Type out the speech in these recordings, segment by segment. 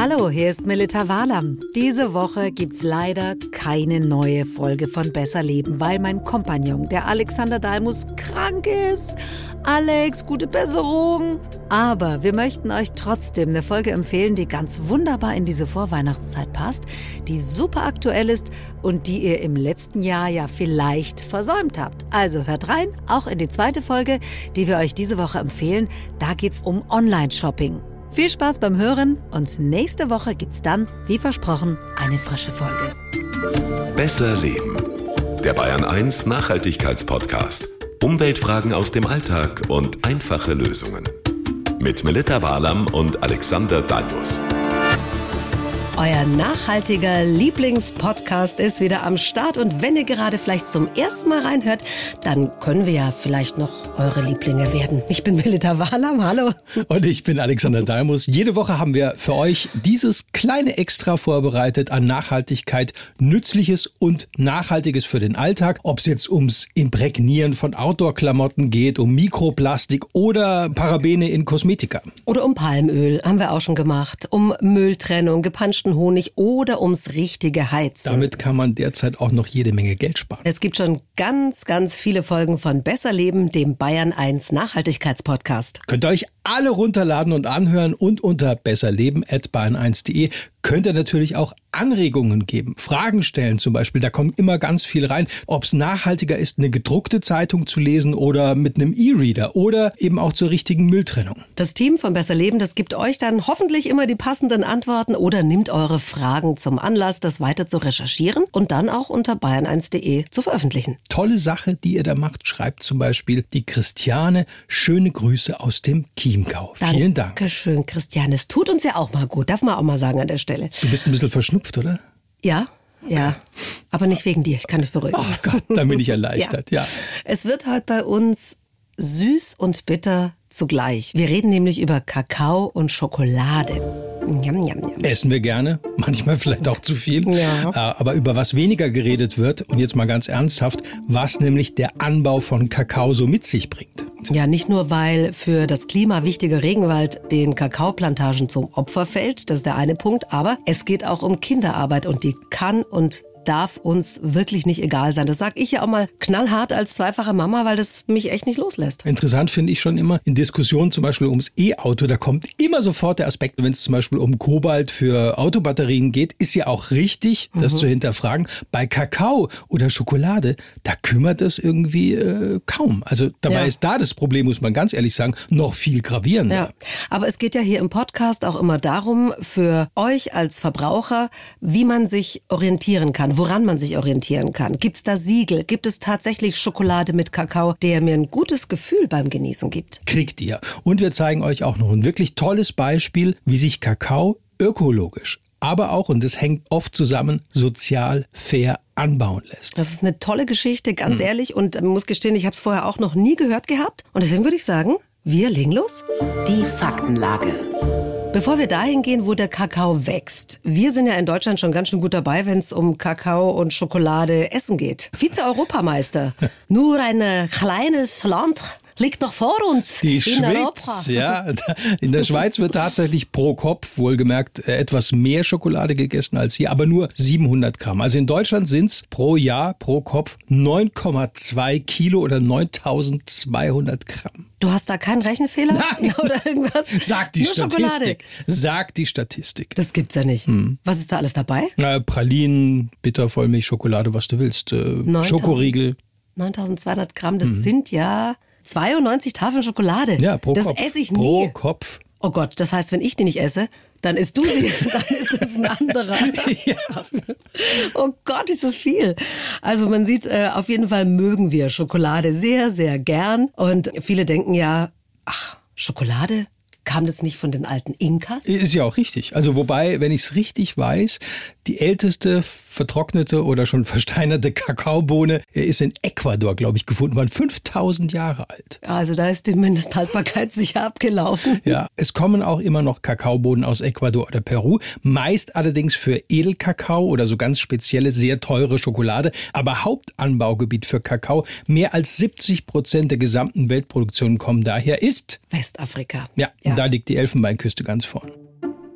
Hallo, hier ist Melita Walam. Diese Woche gibt's leider keine neue Folge von Besser Leben, weil mein Kompagnon, der Alexander Dalmus, krank ist. Alex, gute Besserung. Aber wir möchten euch trotzdem eine Folge empfehlen, die ganz wunderbar in diese Vorweihnachtszeit passt, die super aktuell ist und die ihr im letzten Jahr ja vielleicht versäumt habt. Also hört rein, auch in die zweite Folge, die wir euch diese Woche empfehlen. Da geht's um Online-Shopping. Viel Spaß beim Hören und nächste Woche gibt's dann, wie versprochen, eine frische Folge. Besser Leben. Der Bayern 1 Nachhaltigkeitspodcast. Umweltfragen aus dem Alltag und einfache Lösungen. Mit Melita Walam und Alexander Dalmus. Euer nachhaltiger Lieblingspodcast ist wieder am Start. Und wenn ihr gerade vielleicht zum ersten Mal reinhört, dann können wir ja vielleicht noch eure Lieblinge werden. Ich bin Melita Wahlam, hallo. Und ich bin Alexander Dalmus. Jede Woche haben wir für euch dieses kleine Extra vorbereitet an Nachhaltigkeit, Nützliches und Nachhaltiges für den Alltag. Ob es jetzt ums Imprägnieren von Outdoor-Klamotten geht, um Mikroplastik oder Parabene in Kosmetika. Oder um Palmöl, haben wir auch schon gemacht. Um Mülltrennung, gepanschten echten Honig oder ums richtige Heizen. Damit kann man derzeit auch noch jede Menge Geld sparen. Es gibt schon ganz, ganz viele Folgen von Besser Leben, dem Bayern 1 Nachhaltigkeitspodcast. Könnt ihr euch alle runterladen und anhören und unter besserleben.bayern1.de könnt ihr natürlich auch Anregungen geben, Fragen stellen zum Beispiel. Da kommt immer ganz viel rein. Ob es nachhaltiger ist, eine gedruckte Zeitung zu lesen oder mit einem E-Reader oder eben auch zur richtigen Mülltrennung. Das Team von Besser Leben, das gibt euch dann hoffentlich immer die passenden Antworten oder nimmt eure Fragen zum Anlass, das weiter zu recherchieren und dann auch unter bayern1.de zu veröffentlichen. Tolle Sache, die ihr da macht, schreibt zum Beispiel die Christiane. Schöne Grüße aus dem Chiemgau. Vielen Dank. Dankeschön, Christiane. Es tut uns ja auch mal gut, darf man auch mal sagen an der Stelle. Stelle. Du bist ein bisschen verschnupft, oder? Ja, ja. Aber nicht wegen dir, ich kann dich beruhigen. Oh Gott, dann bin ich erleichtert, ja. ja. Es wird heute bei uns süß und bitter zugleich. Wir reden nämlich über Kakao und Schokolade. Njam, njam, njam. Essen wir gerne, manchmal vielleicht auch zu viel. Ja. Äh, aber über was weniger geredet wird, und jetzt mal ganz ernsthaft, was nämlich der Anbau von Kakao so mit sich bringt. Ja, nicht nur, weil für das Klima wichtige Regenwald den Kakaoplantagen zum Opfer fällt, das ist der eine Punkt, aber es geht auch um Kinderarbeit und die kann und darf uns wirklich nicht egal sein. Das sage ich ja auch mal knallhart als zweifache Mama, weil das mich echt nicht loslässt. Interessant finde ich schon immer in Diskussionen zum Beispiel ums E-Auto, da kommt immer sofort der Aspekt, wenn es zum Beispiel um Kobalt für Autobatterien geht, ist ja auch richtig, das mhm. zu hinterfragen. Bei Kakao oder Schokolade, da kümmert es irgendwie äh, kaum. Also dabei ja. ist da das Problem, muss man ganz ehrlich sagen, noch viel gravierender. Ja. Aber es geht ja hier im Podcast auch immer darum, für euch als Verbraucher, wie man sich orientieren kann woran man sich orientieren kann. Gibt es da Siegel? Gibt es tatsächlich Schokolade mit Kakao, der mir ein gutes Gefühl beim Genießen gibt? Kriegt ihr. Und wir zeigen euch auch noch ein wirklich tolles Beispiel, wie sich Kakao ökologisch aber auch, und das hängt oft zusammen, sozial fair anbauen lässt. Das ist eine tolle Geschichte, ganz hm. ehrlich. Und ich muss gestehen, ich habe es vorher auch noch nie gehört gehabt. Und deswegen würde ich sagen, wir legen los. Die Faktenlage. Bevor wir dahin gehen, wo der Kakao wächst. Wir sind ja in Deutschland schon ganz schön gut dabei, wenn es um Kakao und Schokolade essen geht. Vize-Europameister. Nur ein kleines Land liegt noch vor uns. Die Schweiz, ja. In der Schweiz wird tatsächlich pro Kopf, wohlgemerkt, äh, etwas mehr Schokolade gegessen als hier, aber nur 700 Gramm. Also in Deutschland sind es pro Jahr, pro Kopf 9,2 Kilo oder 9200 Gramm. Du hast da keinen Rechenfehler? Nein. Oder irgendwas? Sagt die Nur Statistik. Schokolade. Sagt die Statistik. Das gibt's ja nicht. Hm. Was ist da alles dabei? Äh, Pralinen, Bittervollmilch, Schokolade, was du willst. Äh, Schokoriegel. 9200 Gramm, das hm. sind ja 92 Tafeln Schokolade. Ja, pro das Kopf. Das esse ich nie. Pro Kopf. Oh Gott, das heißt, wenn ich die nicht esse, dann isst du sie, dann ist das ein anderer. ja. Oh Gott, ist das viel. Also man sieht, äh, auf jeden Fall mögen wir Schokolade sehr, sehr gern. Und viele denken ja, ach, Schokolade? Kam das nicht von den alten Inkas? Ist ja auch richtig. Also wobei, wenn ich es richtig weiß, die älteste vertrocknete oder schon versteinerte Kakaobohne ist in Ecuador, glaube ich, gefunden worden. 5000 Jahre alt. Also da ist die Mindesthaltbarkeit sicher abgelaufen. Ja, es kommen auch immer noch Kakaobohnen aus Ecuador oder Peru. Meist allerdings für Edelkakao oder so ganz spezielle, sehr teure Schokolade. Aber Hauptanbaugebiet für Kakao, mehr als 70 Prozent der gesamten Weltproduktion kommen daher, ist Westafrika. Ja, ja. und da liegt die Elfenbeinküste ganz vorn.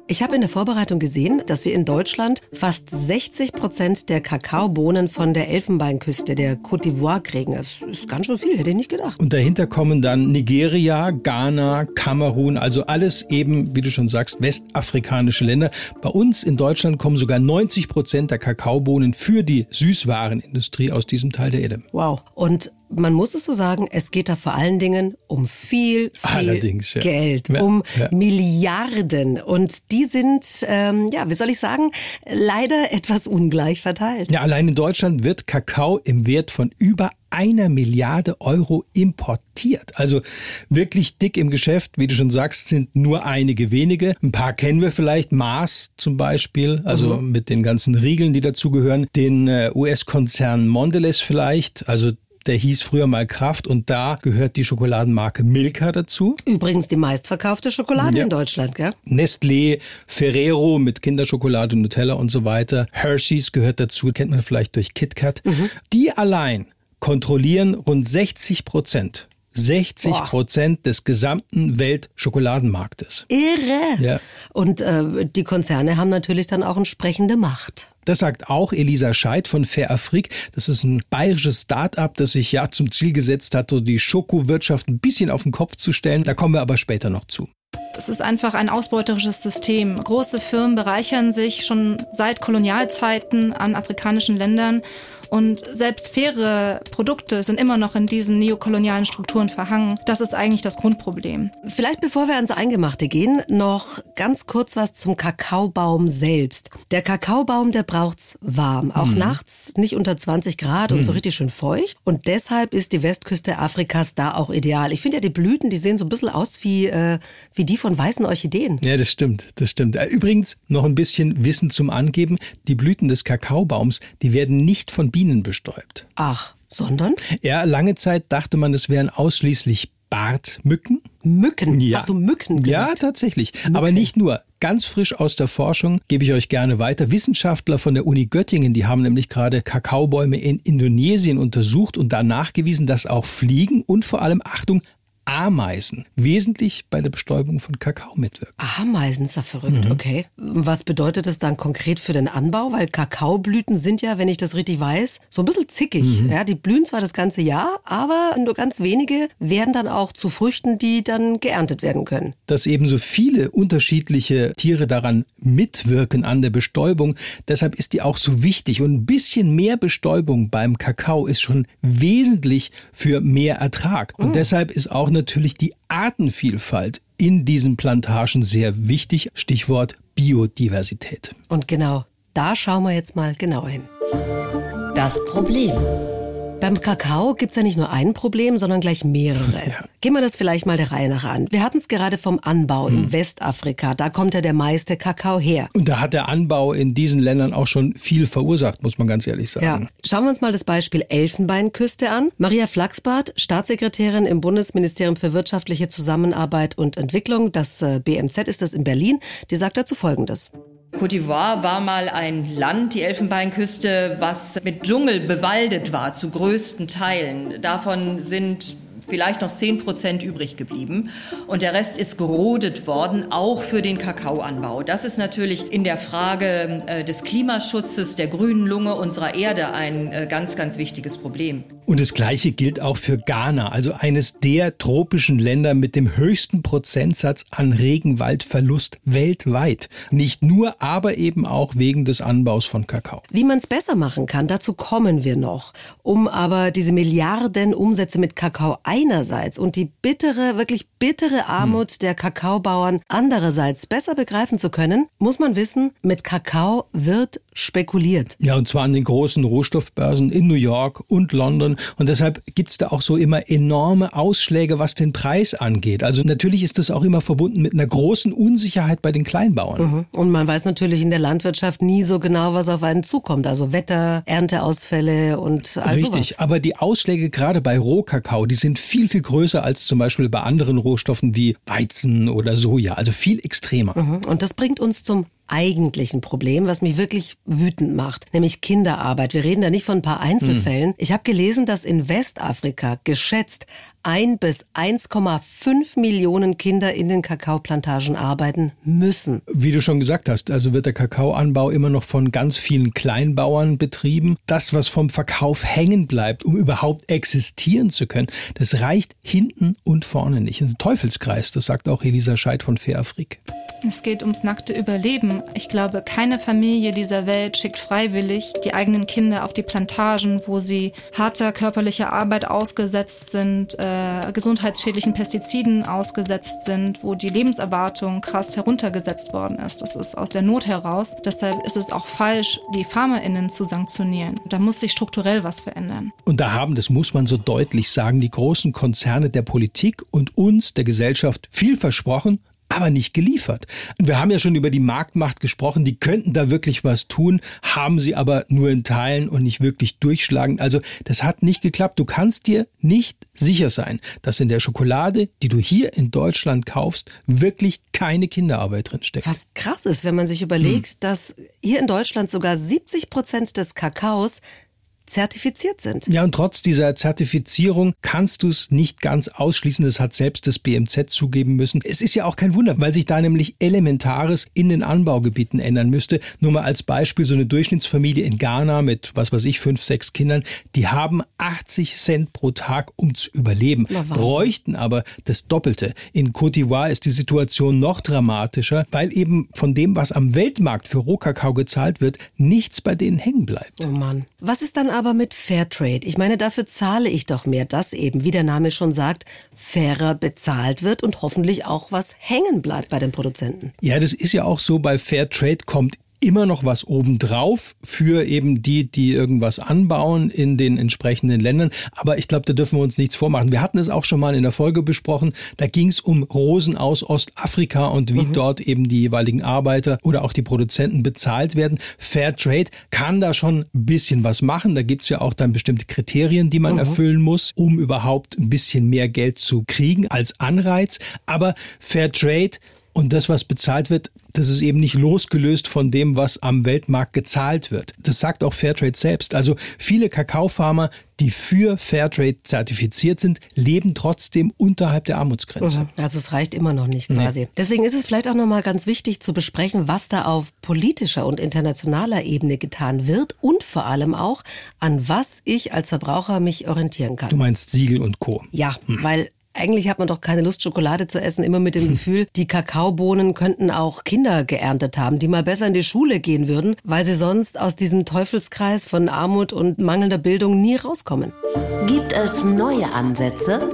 Ich habe in der Vorbereitung gesehen, dass wir in Deutschland fast 60 Prozent der Kakaobohnen von der Elfenbeinküste, der Côte d'Ivoire kriegen. Das ist ganz schön viel, hätte ich nicht gedacht. Und dahinter kommen dann Nigeria, Ghana, Kamerun, also alles eben, wie du schon sagst, westafrikanische Länder. Bei uns in Deutschland kommen sogar 90 Prozent der Kakaobohnen für die Süßwarenindustrie aus diesem Teil der Erde. Wow. Und man muss es so sagen, es geht da vor allen Dingen um viel, viel ja. Geld, um ja. Milliarden. Und die sind, ähm, ja, wie soll ich sagen, leider etwas ungleich verteilt. Ja, allein in Deutschland wird Kakao im Wert von über einer Milliarde Euro importiert. Also wirklich dick im Geschäft, wie du schon sagst, sind nur einige wenige. Ein paar kennen wir vielleicht, Mars zum Beispiel, also mhm. mit den ganzen Riegeln, die dazugehören. Den äh, US-Konzern Mondelez vielleicht, also der hieß früher mal Kraft und da gehört die Schokoladenmarke Milka dazu. Übrigens die meistverkaufte Schokolade ja. in Deutschland, gell? Nestlé, Ferrero mit Kinderschokolade, Nutella und so weiter. Hershey's gehört dazu, kennt man vielleicht durch KitKat. Mhm. Die allein kontrollieren rund 60 Prozent 60 Prozent des gesamten Weltschokoladenmarktes. Irre. Ja. Und äh, die Konzerne haben natürlich dann auch entsprechende Macht. Das sagt auch Elisa Scheid von Fair Afrik. Das ist ein bayerisches Start-up, das sich ja zum Ziel gesetzt hat, die Schokowirtschaft ein bisschen auf den Kopf zu stellen. Da kommen wir aber später noch zu. Es ist einfach ein ausbeuterisches System. Große Firmen bereichern sich schon seit Kolonialzeiten an afrikanischen Ländern und selbst faire Produkte sind immer noch in diesen neokolonialen Strukturen verhangen. Das ist eigentlich das Grundproblem. Vielleicht bevor wir ans Eingemachte gehen, noch ganz kurz was zum Kakaobaum selbst. Der Kakaobaum, der braucht's warm. Auch mhm. nachts nicht unter 20 Grad mhm. und so mhm. richtig schön feucht. Und deshalb ist die Westküste Afrikas da auch ideal. Ich finde ja die Blüten, die sehen so ein bisschen aus wie, äh, wie die von weißen Orchideen. Ja, das stimmt, das stimmt. Äh, übrigens noch ein bisschen Wissen zum Angeben. Die Blüten des Kakaobaums, die werden nicht von Bienen bestäubt. Ach, sondern? Ja, lange Zeit dachte man, es wären ausschließlich Bartmücken. Mücken? Ja. Hast du Mücken gesagt? Ja, tatsächlich. Mücken. Aber nicht nur. Ganz frisch aus der Forschung gebe ich euch gerne weiter. Wissenschaftler von der Uni Göttingen, die haben nämlich gerade Kakaobäume in Indonesien untersucht und da nachgewiesen, dass auch Fliegen und vor allem, Achtung, Ameisen wesentlich bei der Bestäubung von Kakao mitwirken. Ameisen ist ja verrückt, mhm. okay. Was bedeutet das dann konkret für den Anbau? Weil Kakaoblüten sind ja, wenn ich das richtig weiß, so ein bisschen zickig. Mhm. Ja, die blühen zwar das ganze Jahr, aber nur ganz wenige werden dann auch zu Früchten, die dann geerntet werden können. Dass eben so viele unterschiedliche Tiere daran mitwirken an der Bestäubung, deshalb ist die auch so wichtig. Und ein bisschen mehr Bestäubung beim Kakao ist schon wesentlich für mehr Ertrag. Und mhm. deshalb ist auch natürlich die Artenvielfalt in diesen Plantagen sehr wichtig. Stichwort Biodiversität. Und genau, da schauen wir jetzt mal genauer hin. Das Problem. Beim Kakao gibt es ja nicht nur ein Problem, sondern gleich mehrere. Ja. Gehen wir das vielleicht mal der Reihe nach an. Wir hatten es gerade vom Anbau hm. in Westafrika. Da kommt ja der meiste Kakao her. Und da hat der Anbau in diesen Ländern auch schon viel verursacht, muss man ganz ehrlich sagen. Ja. Schauen wir uns mal das Beispiel Elfenbeinküste an. Maria Flachsbart, Staatssekretärin im Bundesministerium für wirtschaftliche Zusammenarbeit und Entwicklung, das äh, BMZ ist das in Berlin, die sagt dazu Folgendes. Côte d'Ivoire war mal ein Land, die Elfenbeinküste, was mit Dschungel bewaldet war, zu größten Teilen. Davon sind vielleicht noch 10 Prozent übrig geblieben. Und der Rest ist gerodet worden, auch für den Kakaoanbau. Das ist natürlich in der Frage äh, des Klimaschutzes, der grünen Lunge unserer Erde ein äh, ganz, ganz wichtiges Problem. Und das Gleiche gilt auch für Ghana, also eines der tropischen Länder mit dem höchsten Prozentsatz an Regenwaldverlust weltweit. Nicht nur, aber eben auch wegen des Anbaus von Kakao. Wie man es besser machen kann, dazu kommen wir noch. Um aber diese Milliarden Umsätze mit Kakao einerseits und die bittere, wirklich bittere Armut hm. der Kakaobauern andererseits besser begreifen zu können, muss man wissen, mit Kakao wird spekuliert. Ja, und zwar an den großen Rohstoffbörsen in New York und London. Und deshalb gibt's da auch so immer enorme Ausschläge, was den Preis angeht. Also natürlich ist das auch immer verbunden mit einer großen Unsicherheit bei den Kleinbauern. Mhm. Und man weiß natürlich in der Landwirtschaft nie so genau, was auf einen zukommt. Also Wetter, Ernteausfälle und all Richtig, sowas. aber die Ausschläge gerade bei Rohkakao, die sind viel, viel größer als zum Beispiel bei anderen Rohstoffen wie Weizen oder Soja. Also viel extremer. Mhm. Und das bringt uns zum eigentlichen Problem, was mich wirklich wütend macht, nämlich Kinderarbeit. Wir reden da nicht von ein paar Einzelfällen. Hm. Ich habe gelesen, dass in Westafrika geschätzt ein bis 1,5 Millionen Kinder in den Kakaoplantagen arbeiten müssen. Wie du schon gesagt hast, also wird der Kakaoanbau immer noch von ganz vielen Kleinbauern betrieben. Das, was vom Verkauf hängen bleibt, um überhaupt existieren zu können, das reicht hinten und vorne nicht. Das ist ein Teufelskreis, das sagt auch Elisa Scheid von Fairafrik. Es geht ums nackte Überleben. Ich glaube, keine Familie dieser Welt schickt freiwillig die eigenen Kinder auf die Plantagen, wo sie harter körperlicher Arbeit ausgesetzt sind, äh, gesundheitsschädlichen Pestiziden ausgesetzt sind, wo die Lebenserwartung krass heruntergesetzt worden ist. Das ist aus der Not heraus. Deshalb ist es auch falsch, die FarmerInnen zu sanktionieren. Da muss sich strukturell was verändern. Und da haben, das muss man so deutlich sagen, die großen Konzerne der Politik und uns, der Gesellschaft, viel versprochen, aber nicht geliefert. Wir haben ja schon über die Marktmacht gesprochen, die könnten da wirklich was tun, haben sie aber nur in Teilen und nicht wirklich durchschlagen. Also das hat nicht geklappt. Du kannst dir nicht sicher sein, dass in der Schokolade, die du hier in Deutschland kaufst, wirklich keine Kinderarbeit drinsteckt. Was krass ist, wenn man sich überlegt, hm. dass hier in Deutschland sogar 70 Prozent des Kakaos zertifiziert sind. Ja, und trotz dieser Zertifizierung kannst du es nicht ganz ausschließen. Das hat selbst das BMZ zugeben müssen. Es ist ja auch kein Wunder, weil sich da nämlich Elementares in den Anbaugebieten ändern müsste. Nur mal als Beispiel, so eine Durchschnittsfamilie in Ghana mit, was weiß ich, fünf, sechs Kindern, die haben 80 Cent pro Tag, um zu überleben, bräuchten aber das Doppelte. In Côte d'Ivoire ist die Situation noch dramatischer, weil eben von dem, was am Weltmarkt für Rohkakao gezahlt wird, nichts bei denen hängen bleibt. Oh Mann. Was ist dann aber mit Fairtrade? Ich meine, dafür zahle ich doch mehr, dass eben, wie der Name schon sagt, fairer bezahlt wird und hoffentlich auch was hängen bleibt bei den Produzenten. Ja, das ist ja auch so, bei Fairtrade kommt immer noch was obendrauf für eben die, die irgendwas anbauen in den entsprechenden Ländern. Aber ich glaube, da dürfen wir uns nichts vormachen. Wir hatten es auch schon mal in der Folge besprochen. Da ging es um Rosen aus Ostafrika und wie mhm. dort eben die jeweiligen Arbeiter oder auch die Produzenten bezahlt werden. Fairtrade kann da schon ein bisschen was machen. Da gibt es ja auch dann bestimmte Kriterien, die man mhm. erfüllen muss, um überhaupt ein bisschen mehr Geld zu kriegen als Anreiz. Aber Fairtrade und das, was bezahlt wird, das ist eben nicht losgelöst von dem, was am Weltmarkt gezahlt wird. Das sagt auch Fairtrade selbst. Also viele Kakaofarmer, die für Fairtrade zertifiziert sind, leben trotzdem unterhalb der Armutsgrenze. Mhm. Also es reicht immer noch nicht quasi. Nee. Deswegen ist es vielleicht auch nochmal ganz wichtig zu besprechen, was da auf politischer und internationaler Ebene getan wird und vor allem auch, an was ich als Verbraucher mich orientieren kann. Du meinst Siegel und Co. Ja, hm. weil eigentlich hat man doch keine Lust, Schokolade zu essen, immer mit dem Gefühl, die Kakaobohnen könnten auch Kinder geerntet haben, die mal besser in die Schule gehen würden, weil sie sonst aus diesem Teufelskreis von Armut und mangelnder Bildung nie rauskommen. Gibt es neue Ansätze?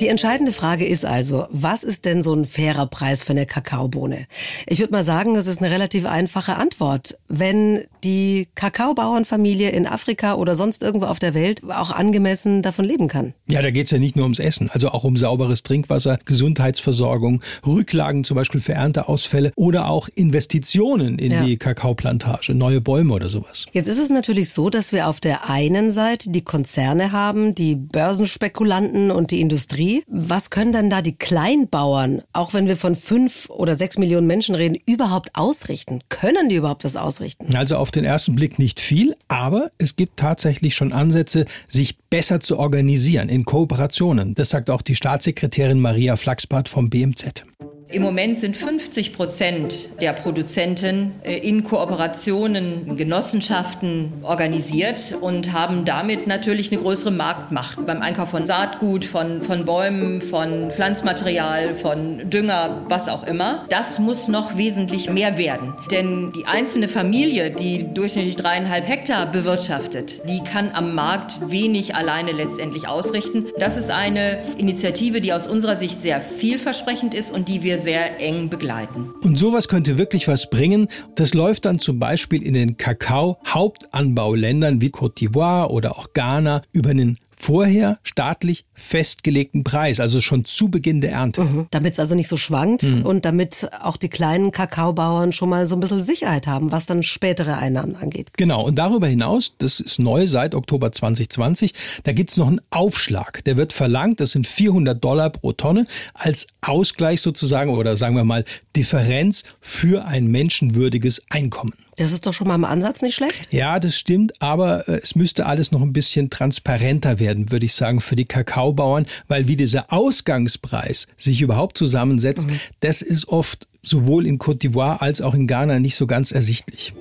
Die entscheidende Frage ist also, was ist denn so ein fairer Preis für eine Kakaobohne? Ich würde mal sagen, das ist eine relativ einfache Antwort. Wenn die Kakaobauernfamilie in Afrika oder sonst irgendwo auf der Welt auch angemessen davon leben kann. Ja, da geht es ja nicht nur ums Essen, also auch um sauberes Trinkwasser, Gesundheitsversorgung, Rücklagen zum Beispiel für Ernteausfälle oder auch Investitionen in ja. die Kakaoplantage, neue Bäume oder sowas. Jetzt ist es natürlich so, dass wir auf der einen Seite die Konzerne haben, die Börsenspekulanten und die Industrie, was können dann da die Kleinbauern, auch wenn wir von fünf oder sechs Millionen Menschen reden, überhaupt ausrichten? Können die überhaupt was ausrichten? Also auf den ersten Blick nicht viel, aber es gibt tatsächlich schon Ansätze, sich besser zu organisieren in Kooperationen. Das sagt auch die Staatssekretärin Maria Flachsbart vom BMZ. Im Moment sind 50 Prozent der Produzenten äh, in Kooperationen, Genossenschaften organisiert und haben damit natürlich eine größere Marktmacht beim Einkauf von Saatgut, von, von Bäumen, von Pflanzmaterial, von Dünger, was auch immer. Das muss noch wesentlich mehr werden. Denn die einzelne Familie, die durchschnittlich dreieinhalb Hektar bewirtschaftet, die kann am Markt wenig alleine letztendlich ausrichten. Das ist eine Initiative, die aus unserer Sicht sehr vielversprechend ist und die wir sehr eng begleiten. Und sowas könnte wirklich was bringen. Das läuft dann zum Beispiel in den Kakao-Hauptanbauländern wie Côte d'Ivoire oder auch Ghana über einen vorher staatlich festgelegten Preis, also schon zu Beginn der Ernte. Mhm. Damit es also nicht so schwankt mhm. und damit auch die kleinen Kakaobauern schon mal so ein bisschen Sicherheit haben, was dann spätere Einnahmen angeht. Genau, und darüber hinaus, das ist neu seit Oktober 2020, da gibt's noch einen Aufschlag. Der wird verlangt, das sind 400 Dollar pro Tonne als Ausgleich sozusagen oder sagen wir mal Differenz für ein menschenwürdiges Einkommen. Das ist doch schon mal im Ansatz nicht schlecht. Ja, das stimmt, aber äh, es müsste alles noch ein bisschen transparenter werden, würde ich sagen, für die Kakaobauern, weil wie dieser Ausgangspreis sich überhaupt zusammensetzt, mhm. das ist oft sowohl in Côte d'Ivoire als auch in Ghana nicht so ganz ersichtlich.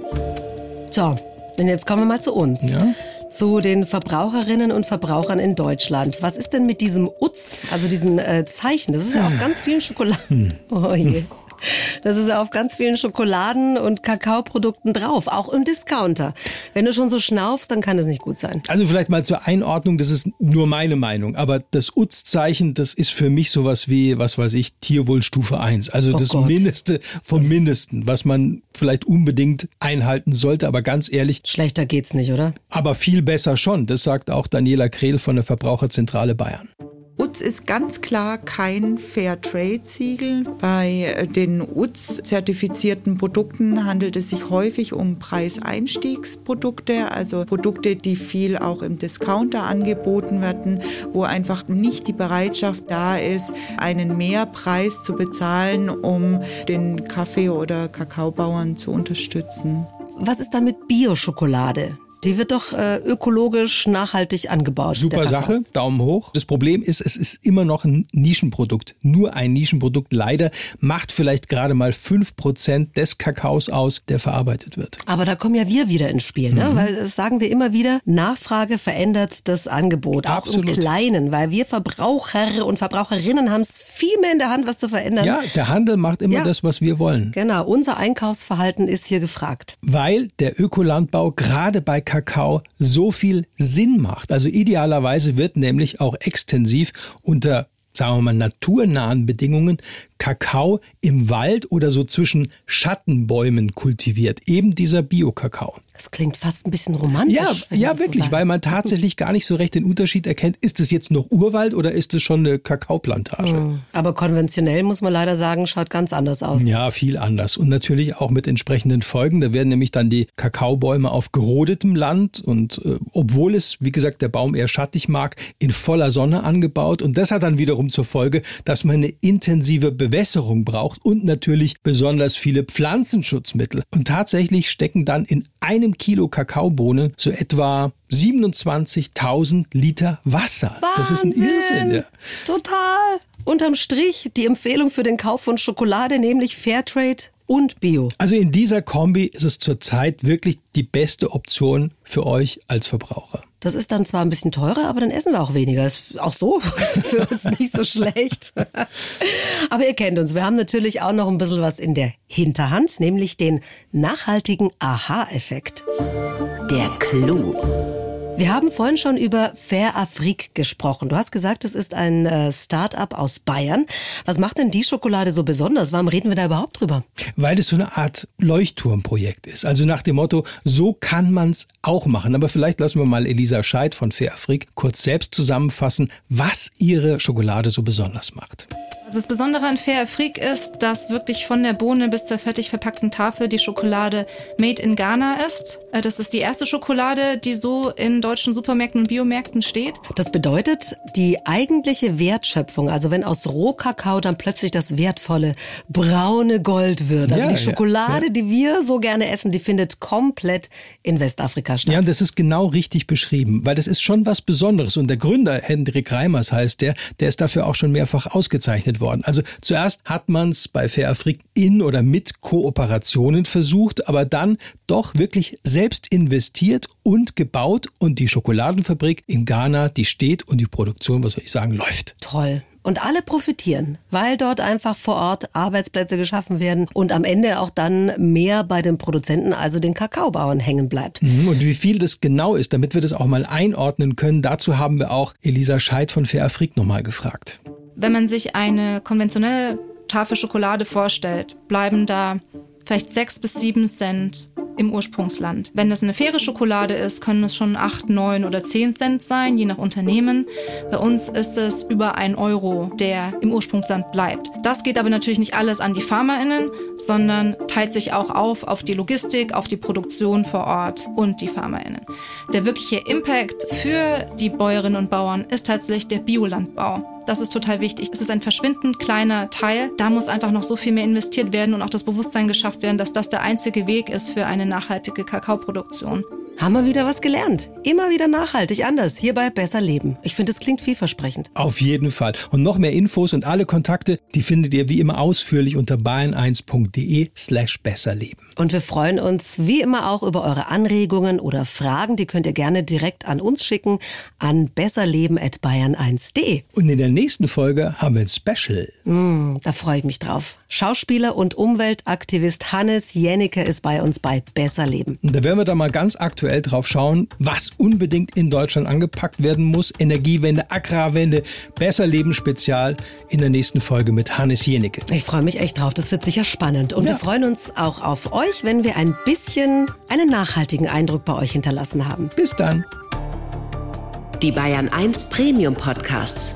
So, und jetzt kommen wir mal zu uns. Ja? Zu den Verbraucherinnen und Verbrauchern in Deutschland. Was ist denn mit diesem UTZ, also diesem äh, Zeichen? Das ist ja auf ganz vielen Schokoladen. Hm. Oh je. Das ist auf ganz vielen Schokoladen und Kakaoprodukten drauf, auch im Discounter. Wenn du schon so schnaufst, dann kann das nicht gut sein. Also vielleicht mal zur Einordnung, das ist nur meine Meinung, aber das UTZ-Zeichen, das ist für mich sowas wie, was weiß ich, Tierwohlstufe 1. Also oh das Gott. Mindeste vom Mindesten, was man vielleicht unbedingt einhalten sollte, aber ganz ehrlich. Schlechter geht's nicht, oder? Aber viel besser schon. Das sagt auch Daniela Krehl von der Verbraucherzentrale Bayern. UTZ ist ganz klar kein Fairtrade-Siegel. Bei äh, den UTZ-zertifizierten Produkten handelt es sich häufig um Preiseinstiegsprodukte, also Produkte, die viel auch im Discounter angeboten werden, wo einfach nicht die Bereitschaft da ist, einen Mehrpreis zu bezahlen, um den Kaffee- oder Kakaobauern zu unterstützen. Was ist da mit Bioschokolade? Die wird doch äh, ökologisch nachhaltig angebaut. Super Sache, Daumen hoch. Das Problem ist, es ist immer noch ein Nischenprodukt. Nur ein Nischenprodukt leider macht vielleicht gerade mal fünf Prozent des Kakaos aus, der verarbeitet wird. Aber da kommen ja wir wieder ins Spiel, ne? Mhm. weil das sagen wir immer wieder, Nachfrage verändert das Angebot, auch Absolut. im Kleinen, weil wir Verbraucher und Verbraucherinnen haben es viel mehr in der Hand, was zu verändern. Ja, der Handel macht immer ja. das, was wir wollen. Genau, unser Einkaufsverhalten ist hier gefragt. Weil der Ökolandbau gerade bei Kakao so viel Sinn macht. Also idealerweise wird nämlich auch extensiv unter sagen wir mal, naturnahen Bedingungen Kakao im Wald oder so zwischen Schattenbäumen kultiviert. Eben dieser Bio-Kakao. Das klingt fast ein bisschen romantisch. Ja, ja wirklich, so weil man tatsächlich gar nicht so recht den Unterschied erkennt. Ist es jetzt noch Urwald oder ist es schon eine Kakaoplantage? Mhm. Aber konventionell muss man leider sagen, schaut ganz anders aus. Ja, viel anders. Und natürlich auch mit entsprechenden Folgen. Da werden nämlich dann die Kakaobäume auf gerodetem Land und äh, obwohl es, wie gesagt, der Baum eher schattig mag, in voller Sonne angebaut. Und das hat dann wiederum zur Folge, dass man eine intensive Be Bewässerung braucht und natürlich besonders viele Pflanzenschutzmittel. Und tatsächlich stecken dann in einem Kilo Kakaobohnen so etwa 27.000 Liter Wasser. Wahnsinn. Das ist ein Irrsinn. Ja. Total. Unterm Strich die Empfehlung für den Kauf von Schokolade, nämlich Fairtrade und Bio. Also in dieser Kombi ist es zurzeit wirklich die beste Option für euch als Verbraucher. Das ist dann zwar ein bisschen teurer, aber dann essen wir auch weniger. Ist auch so für uns nicht so schlecht. aber ihr kennt uns. Wir haben natürlich auch noch ein bisschen was in der Hinterhand, nämlich den nachhaltigen Aha-Effekt. Der Clou. Wir haben vorhin schon über Fair Afrik gesprochen. Du hast gesagt, es ist ein äh, Start-up aus Bayern. Was macht denn die Schokolade so besonders? Warum reden wir da überhaupt drüber? Weil es so eine Art Leuchtturmprojekt ist. Also nach dem Motto, so kann man es auch machen. Aber vielleicht lassen wir mal Elisa Scheid von Fair Afrik kurz selbst zusammenfassen, was ihre Schokolade so besonders macht. Also das Besondere an Fair Afrik ist, dass wirklich von der Bohne bis zur fertig verpackten Tafel die Schokolade made in Ghana ist. Äh, das ist die erste Schokolade, die so in deutschen Supermärkten und Biomärkten steht. Das bedeutet, die eigentliche Wertschöpfung, also wenn aus Rohkakao dann plötzlich das wertvolle braune Gold wird, also ja, die Schokolade, ja, ja. die wir so gerne essen, die findet komplett in Westafrika statt. Ja, und das ist genau richtig beschrieben, weil das ist schon was Besonderes. Und der Gründer, Hendrik Reimers heißt der, der ist dafür auch schon mehrfach ausgezeichnet entwickelt worden. Also zuerst hat man es bei Fair Afrik in oder mit Kooperationen versucht, aber dann doch wirklich selbst investiert und gebaut und die Schokoladenfabrik in Ghana, die steht und die Produktion, was soll ich sagen, läuft. Toll. Und alle profitieren, weil dort einfach vor Ort Arbeitsplätze geschaffen werden und am Ende auch dann mehr bei den Produzenten, also den Kakaobauern, hängen bleibt. Mhm, und wie viel das genau ist, damit wir das auch mal einordnen können, dazu haben wir auch Elisa Scheid von Fair Afrik nochmal gefragt. Wenn man sich eine konventionelle Tafel Schokolade vorstellt, bleiben da vielleicht sechs bis sieben Cent im Ursprungsland. Wenn das eine faire Schokolade ist, können es schon 8, 9 oder 10 Cent sein, je nach Unternehmen. Bei uns ist es über ein Euro, der im Ursprungsland bleibt. Das geht aber natürlich nicht alles an die FarmerInnen, sondern teilt sich auch auf auf die Logistik, auf die Produktion vor Ort und die FarmerInnen. Der wirkliche Impact für die Bäuerinnen und Bauern ist tatsächlich der Biolandbau. Das ist total wichtig. Es ist ein verschwindend kleiner Teil. Da muss einfach noch so viel mehr investiert werden und auch das Bewusstsein geschafft werden, dass das der einzige Weg ist für eine nachhaltige Kakaoproduktion. Haben wir wieder was gelernt. Immer wieder nachhaltig anders. Hierbei besser leben. Ich finde, es klingt vielversprechend. Auf jeden Fall. Und noch mehr Infos und alle Kontakte, die findet ihr wie immer ausführlich unter bayern1.de slash besserleben. Und wir freuen uns wie immer auch über eure Anregungen oder Fragen. Die könnt ihr gerne direkt an uns schicken an besserleben.bayern1.de. Und in der nächsten Folge haben wir ein Special. Mm, da freue ich mich drauf. Schauspieler und Umweltaktivist Hannes Jennecke ist bei uns bei Besserleben. Und da werden wir da mal ganz aktuell drauf schauen, was unbedingt in Deutschland angepackt werden muss. Energiewende, Agrarwende, Besserleben Spezial in der nächsten Folge mit Hannes Jennecke. Ich freue mich echt drauf. Das wird sicher spannend. Und ja. wir freuen uns auch auf euch, wenn wir ein bisschen einen nachhaltigen Eindruck bei euch hinterlassen haben. Bis dann. Die Bayern 1 Premium Podcasts.